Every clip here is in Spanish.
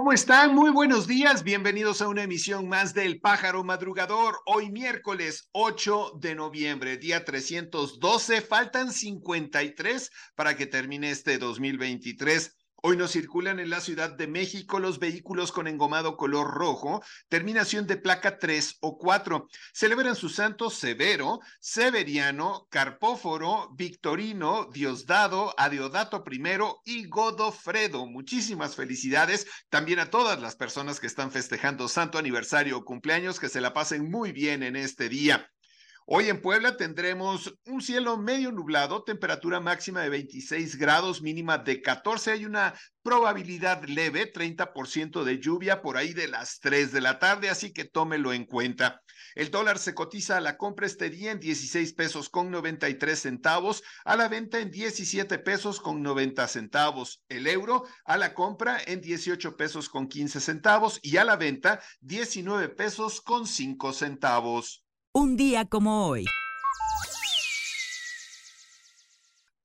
¿Cómo están? Muy buenos días. Bienvenidos a una emisión más del Pájaro Madrugador. Hoy miércoles 8 de noviembre, día 312. Faltan 53 para que termine este 2023. Hoy no circulan en la Ciudad de México los vehículos con engomado color rojo, terminación de placa 3 o 4. Celebran sus santos Severo, Severiano, Carpóforo, Victorino, Diosdado, Adeodato I y Godofredo. Muchísimas felicidades también a todas las personas que están festejando santo aniversario o cumpleaños, que se la pasen muy bien en este día. Hoy en Puebla tendremos un cielo medio nublado, temperatura máxima de 26 grados, mínima de 14. Hay una probabilidad leve, 30% de lluvia por ahí de las 3 de la tarde, así que tómelo en cuenta. El dólar se cotiza a la compra este día en 16 pesos con 93 centavos, a la venta en 17 pesos con 90 centavos. El euro a la compra en 18 pesos con 15 centavos y a la venta 19 pesos con 5 centavos. Un día como hoy.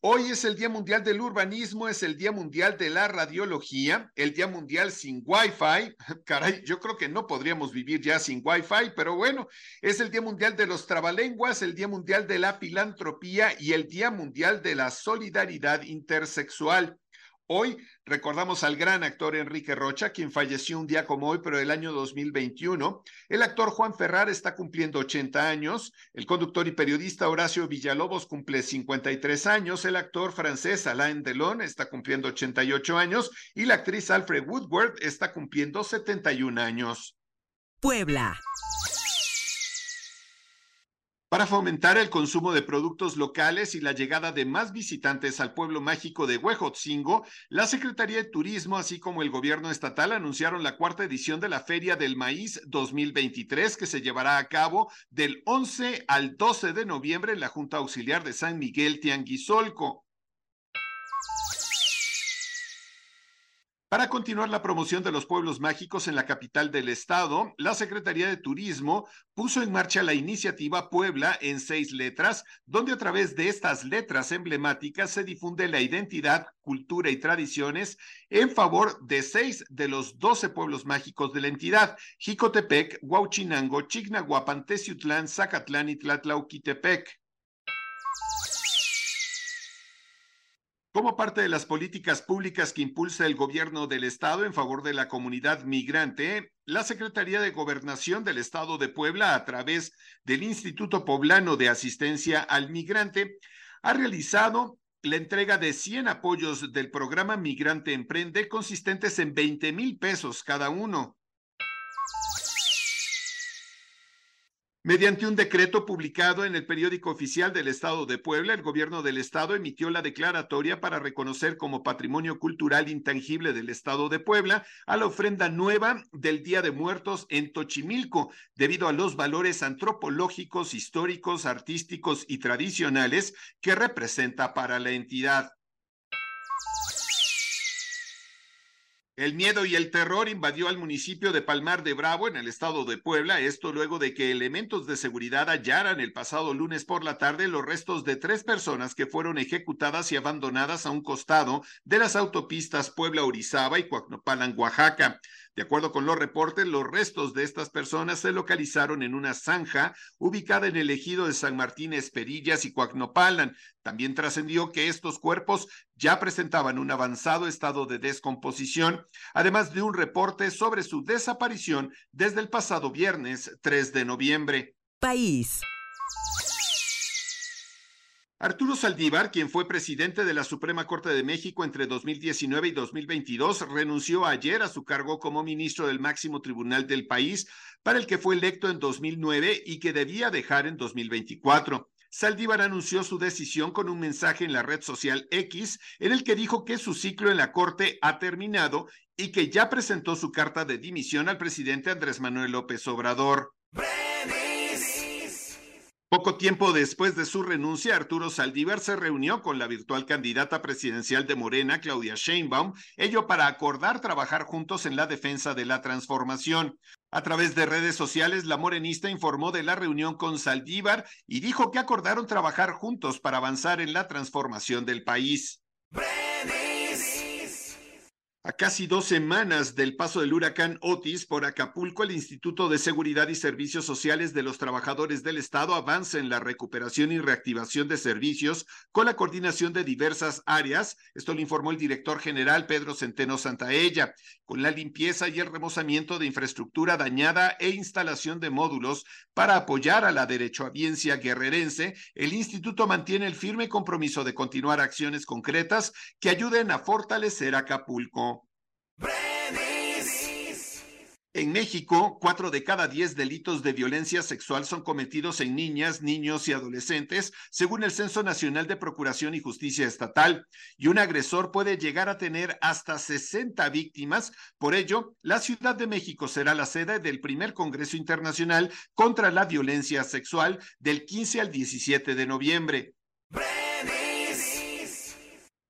Hoy es el Día Mundial del Urbanismo, es el Día Mundial de la Radiología, el Día Mundial sin Wi-Fi. Caray, yo creo que no podríamos vivir ya sin Wi-Fi, pero bueno, es el Día Mundial de los Trabalenguas, el Día Mundial de la Filantropía y el Día Mundial de la Solidaridad Intersexual. Hoy recordamos al gran actor Enrique Rocha, quien falleció un día como hoy, pero el año 2021. El actor Juan Ferrar está cumpliendo 80 años. El conductor y periodista Horacio Villalobos cumple 53 años. El actor francés Alain Delon está cumpliendo 88 años. Y la actriz Alfred Woodward está cumpliendo 71 años. Puebla. Para fomentar el consumo de productos locales y la llegada de más visitantes al pueblo mágico de Huejotzingo, la Secretaría de Turismo, así como el gobierno estatal, anunciaron la cuarta edición de la Feria del Maíz 2023, que se llevará a cabo del 11 al 12 de noviembre en la Junta Auxiliar de San Miguel Tianguisolco. Para continuar la promoción de los pueblos mágicos en la capital del estado, la Secretaría de Turismo puso en marcha la iniciativa Puebla en seis letras, donde a través de estas letras emblemáticas se difunde la identidad, cultura y tradiciones en favor de seis de los doce pueblos mágicos de la entidad, Jicotepec, Huauchinango, Chignahuapan, Teciutlán, Zacatlán y Tlatlauquitepec. Como parte de las políticas públicas que impulsa el gobierno del estado en favor de la comunidad migrante, la Secretaría de Gobernación del Estado de Puebla, a través del Instituto Poblano de Asistencia al Migrante, ha realizado la entrega de 100 apoyos del programa Migrante Emprende, consistentes en 20 mil pesos cada uno. Mediante un decreto publicado en el periódico oficial del Estado de Puebla, el gobierno del Estado emitió la declaratoria para reconocer como patrimonio cultural intangible del Estado de Puebla a la ofrenda nueva del Día de Muertos en Tochimilco, debido a los valores antropológicos, históricos, artísticos y tradicionales que representa para la entidad. El miedo y el terror invadió al municipio de Palmar de Bravo, en el estado de Puebla, esto luego de que elementos de seguridad hallaran el pasado lunes por la tarde los restos de tres personas que fueron ejecutadas y abandonadas a un costado de las autopistas Puebla-Orizaba y Coacnopalan, Oaxaca. De acuerdo con los reportes, los restos de estas personas se localizaron en una zanja ubicada en el ejido de San Martín Esperillas y Coacnopalan. También trascendió que estos cuerpos ya presentaban un avanzado estado de descomposición, además de un reporte sobre su desaparición desde el pasado viernes 3 de noviembre. País. Arturo Saldívar, quien fue presidente de la Suprema Corte de México entre 2019 y 2022, renunció ayer a su cargo como ministro del máximo tribunal del país, para el que fue electo en 2009 y que debía dejar en 2024. Saldívar anunció su decisión con un mensaje en la red social X en el que dijo que su ciclo en la Corte ha terminado y que ya presentó su carta de dimisión al presidente Andrés Manuel López Obrador. Poco tiempo después de su renuncia, Arturo Saldívar se reunió con la virtual candidata presidencial de Morena, Claudia Sheinbaum, ello para acordar trabajar juntos en la defensa de la transformación. A través de redes sociales, la morenista informó de la reunión con Saldívar y dijo que acordaron trabajar juntos para avanzar en la transformación del país. A casi dos semanas del paso del huracán Otis por Acapulco, el Instituto de Seguridad y Servicios Sociales de los Trabajadores del Estado avanza en la recuperación y reactivación de servicios con la coordinación de diversas áreas. Esto lo informó el director general Pedro Centeno Santaella, con la limpieza y el remozamiento de infraestructura dañada e instalación de módulos para apoyar a la derechohabiencia guerrerense. El instituto mantiene el firme compromiso de continuar acciones concretas que ayuden a fortalecer Acapulco. En México, cuatro de cada diez delitos de violencia sexual son cometidos en niñas, niños y adolescentes, según el Censo Nacional de Procuración y Justicia Estatal, y un agresor puede llegar a tener hasta 60 víctimas. Por ello, la Ciudad de México será la sede del primer Congreso Internacional contra la Violencia Sexual del 15 al 17 de noviembre.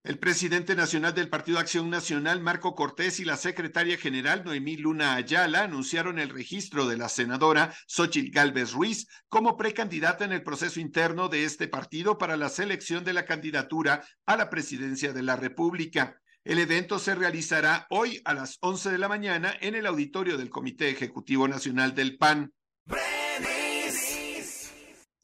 El presidente nacional del Partido Acción Nacional, Marco Cortés, y la secretaria general, Noemí Luna Ayala, anunciaron el registro de la senadora Xochitl Gálvez Ruiz como precandidata en el proceso interno de este partido para la selección de la candidatura a la presidencia de la República. El evento se realizará hoy a las 11 de la mañana en el auditorio del Comité Ejecutivo Nacional del PAN.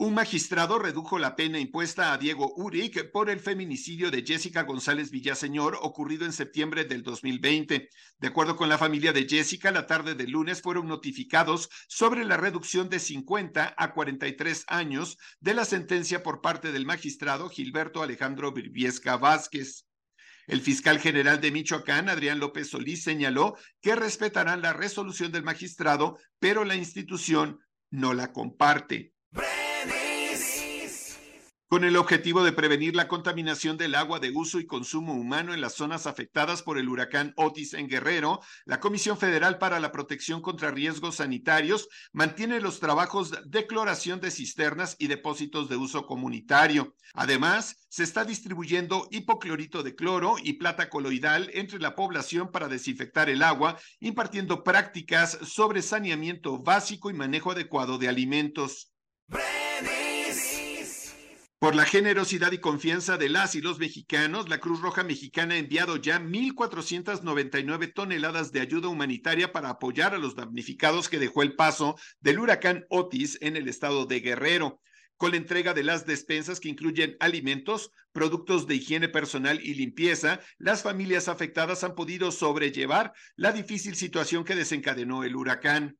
Un magistrado redujo la pena impuesta a Diego Uric por el feminicidio de Jessica González Villaseñor ocurrido en septiembre del 2020. De acuerdo con la familia de Jessica, la tarde del lunes fueron notificados sobre la reducción de 50 a 43 años de la sentencia por parte del magistrado Gilberto Alejandro Virviesca Vázquez. El fiscal general de Michoacán, Adrián López Solís, señaló que respetarán la resolución del magistrado, pero la institución no la comparte. Con el objetivo de prevenir la contaminación del agua de uso y consumo humano en las zonas afectadas por el huracán Otis en Guerrero, la Comisión Federal para la Protección contra Riesgos Sanitarios mantiene los trabajos de cloración de cisternas y depósitos de uso comunitario. Además, se está distribuyendo hipoclorito de cloro y plata coloidal entre la población para desinfectar el agua, impartiendo prácticas sobre saneamiento básico y manejo adecuado de alimentos. Por la generosidad y confianza de las y los mexicanos, la Cruz Roja Mexicana ha enviado ya 1.499 toneladas de ayuda humanitaria para apoyar a los damnificados que dejó el paso del huracán Otis en el estado de Guerrero. Con la entrega de las despensas que incluyen alimentos, productos de higiene personal y limpieza, las familias afectadas han podido sobrellevar la difícil situación que desencadenó el huracán.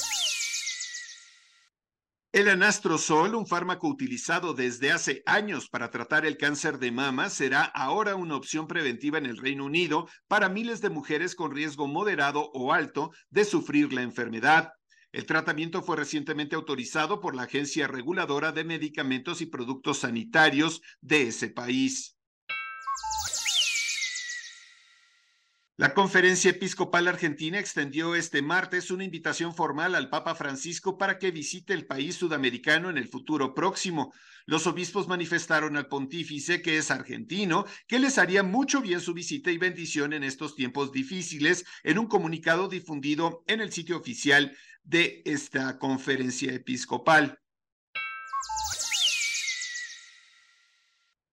El anastrozol, un fármaco utilizado desde hace años para tratar el cáncer de mama, será ahora una opción preventiva en el Reino Unido para miles de mujeres con riesgo moderado o alto de sufrir la enfermedad. El tratamiento fue recientemente autorizado por la Agencia Reguladora de Medicamentos y Productos Sanitarios de ese país. La Conferencia Episcopal Argentina extendió este martes una invitación formal al Papa Francisco para que visite el país sudamericano en el futuro próximo. Los obispos manifestaron al pontífice, que es argentino, que les haría mucho bien su visita y bendición en estos tiempos difíciles, en un comunicado difundido en el sitio oficial de esta conferencia episcopal.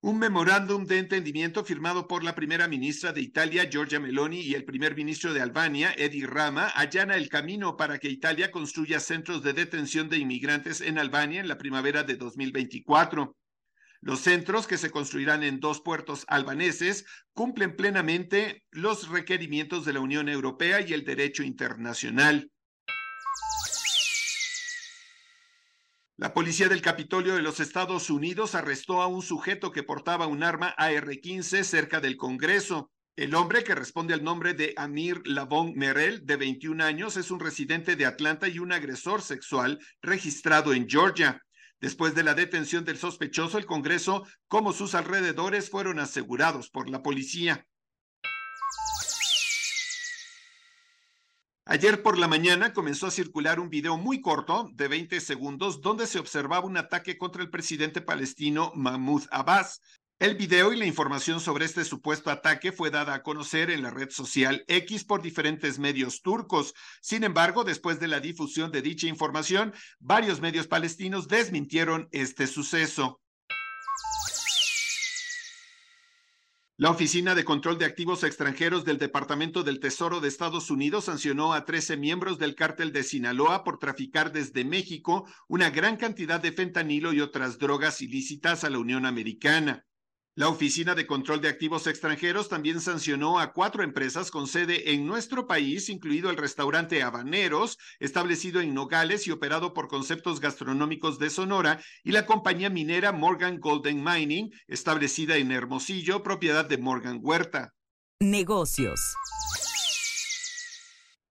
Un memorándum de entendimiento firmado por la primera ministra de Italia, Giorgia Meloni, y el primer ministro de Albania, Edi Rama, allana el camino para que Italia construya centros de detención de inmigrantes en Albania en la primavera de 2024. Los centros, que se construirán en dos puertos albaneses, cumplen plenamente los requerimientos de la Unión Europea y el derecho internacional. La policía del Capitolio de los Estados Unidos arrestó a un sujeto que portaba un arma AR-15 cerca del Congreso. El hombre, que responde al nombre de Amir Lavon Merel, de 21 años, es un residente de Atlanta y un agresor sexual registrado en Georgia. Después de la detención del sospechoso, el Congreso, como sus alrededores, fueron asegurados por la policía. Ayer por la mañana comenzó a circular un video muy corto de 20 segundos donde se observaba un ataque contra el presidente palestino Mahmoud Abbas. El video y la información sobre este supuesto ataque fue dada a conocer en la red social X por diferentes medios turcos. Sin embargo, después de la difusión de dicha información, varios medios palestinos desmintieron este suceso. La Oficina de Control de Activos Extranjeros del Departamento del Tesoro de Estados Unidos sancionó a 13 miembros del cártel de Sinaloa por traficar desde México una gran cantidad de fentanilo y otras drogas ilícitas a la Unión Americana. La Oficina de Control de Activos Extranjeros también sancionó a cuatro empresas con sede en nuestro país, incluido el restaurante Habaneros, establecido en Nogales y operado por conceptos gastronómicos de Sonora, y la compañía minera Morgan Golden Mining, establecida en Hermosillo, propiedad de Morgan Huerta. Negocios.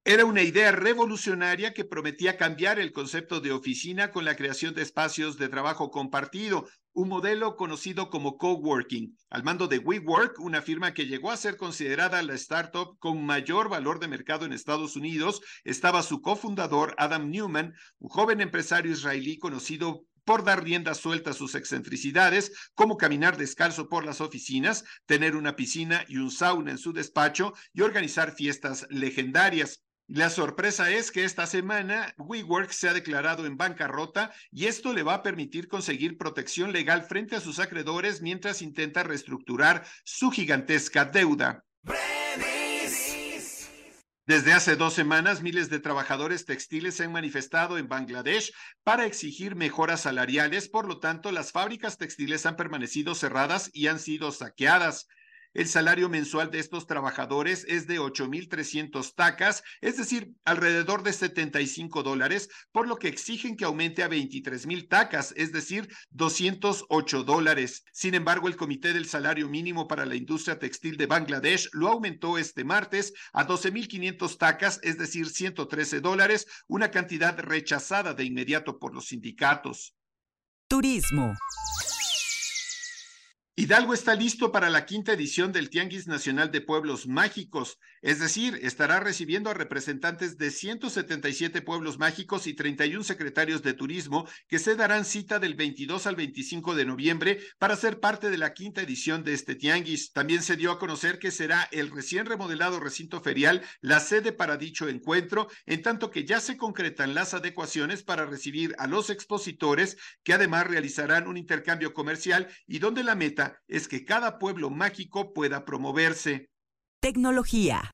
Era una idea revolucionaria que prometía cambiar el concepto de oficina con la creación de espacios de trabajo compartido, un modelo conocido como coworking, al mando de WeWork, una firma que llegó a ser considerada la startup con mayor valor de mercado en Estados Unidos, estaba su cofundador Adam Newman, un joven empresario israelí conocido por dar rienda suelta a sus excentricidades, como caminar descalzo por las oficinas, tener una piscina y un sauna en su despacho y organizar fiestas legendarias. La sorpresa es que esta semana WeWork se ha declarado en bancarrota y esto le va a permitir conseguir protección legal frente a sus acreedores mientras intenta reestructurar su gigantesca deuda. Desde hace dos semanas, miles de trabajadores textiles se han manifestado en Bangladesh para exigir mejoras salariales, por lo tanto, las fábricas textiles han permanecido cerradas y han sido saqueadas. El salario mensual de estos trabajadores es de 8.300 tacas, es decir, alrededor de 75 dólares, por lo que exigen que aumente a 23.000 tacas, es decir, 208 dólares. Sin embargo, el Comité del Salario Mínimo para la Industria Textil de Bangladesh lo aumentó este martes a 12.500 tacas, es decir, 113 dólares, una cantidad rechazada de inmediato por los sindicatos. Turismo. Hidalgo está listo para la quinta edición del Tianguis Nacional de Pueblos Mágicos, es decir, estará recibiendo a representantes de 177 pueblos mágicos y 31 secretarios de turismo que se darán cita del 22 al 25 de noviembre para ser parte de la quinta edición de este Tianguis. También se dio a conocer que será el recién remodelado recinto ferial la sede para dicho encuentro, en tanto que ya se concretan las adecuaciones para recibir a los expositores que además realizarán un intercambio comercial y donde la meta es que cada pueblo mágico pueda promoverse. Tecnología.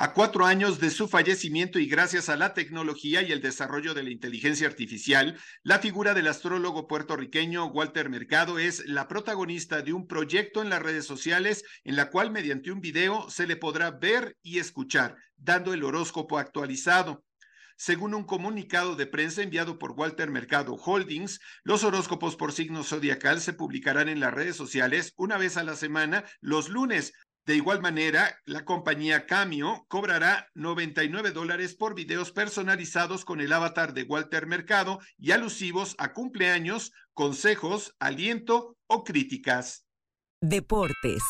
A cuatro años de su fallecimiento y gracias a la tecnología y el desarrollo de la inteligencia artificial, la figura del astrólogo puertorriqueño Walter Mercado es la protagonista de un proyecto en las redes sociales en la cual mediante un video se le podrá ver y escuchar, dando el horóscopo actualizado. Según un comunicado de prensa enviado por Walter Mercado Holdings, los horóscopos por signo zodiacal se publicarán en las redes sociales una vez a la semana, los lunes. De igual manera, la compañía Cameo cobrará 99 dólares por videos personalizados con el avatar de Walter Mercado y alusivos a cumpleaños, consejos, aliento o críticas. Deportes.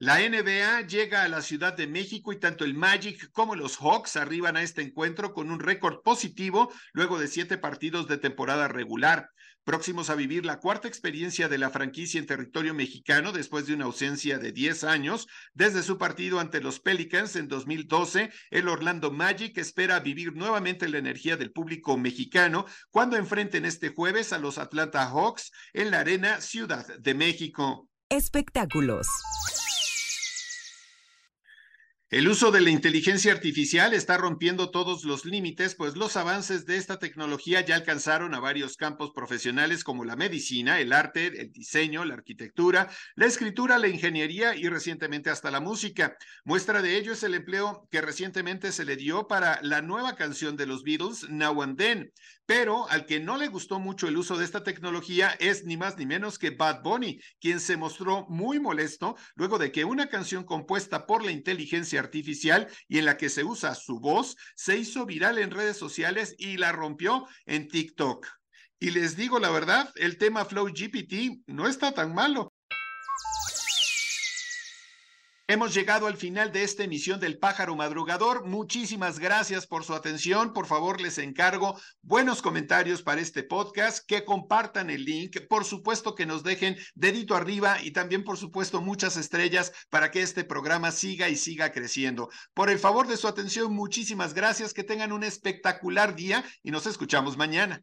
La NBA llega a la Ciudad de México y tanto el Magic como los Hawks arriban a este encuentro con un récord positivo luego de siete partidos de temporada regular. Próximos a vivir la cuarta experiencia de la franquicia en territorio mexicano después de una ausencia de 10 años, desde su partido ante los Pelicans en 2012, el Orlando Magic espera vivir nuevamente la energía del público mexicano cuando enfrenten este jueves a los Atlanta Hawks en la Arena Ciudad de México. Espectáculos. El uso de la inteligencia artificial está rompiendo todos los límites, pues los avances de esta tecnología ya alcanzaron a varios campos profesionales como la medicina, el arte, el diseño, la arquitectura, la escritura, la ingeniería y recientemente hasta la música. Muestra de ello es el empleo que recientemente se le dio para la nueva canción de los Beatles, Now and Then. Pero al que no le gustó mucho el uso de esta tecnología es ni más ni menos que Bad Bunny, quien se mostró muy molesto luego de que una canción compuesta por la inteligencia artificial y en la que se usa su voz se hizo viral en redes sociales y la rompió en TikTok. Y les digo la verdad, el tema Flow GPT no está tan malo. Hemos llegado al final de esta emisión del Pájaro Madrugador. Muchísimas gracias por su atención. Por favor, les encargo buenos comentarios para este podcast, que compartan el link, por supuesto que nos dejen dedito arriba y también, por supuesto, muchas estrellas para que este programa siga y siga creciendo. Por el favor de su atención, muchísimas gracias. Que tengan un espectacular día y nos escuchamos mañana.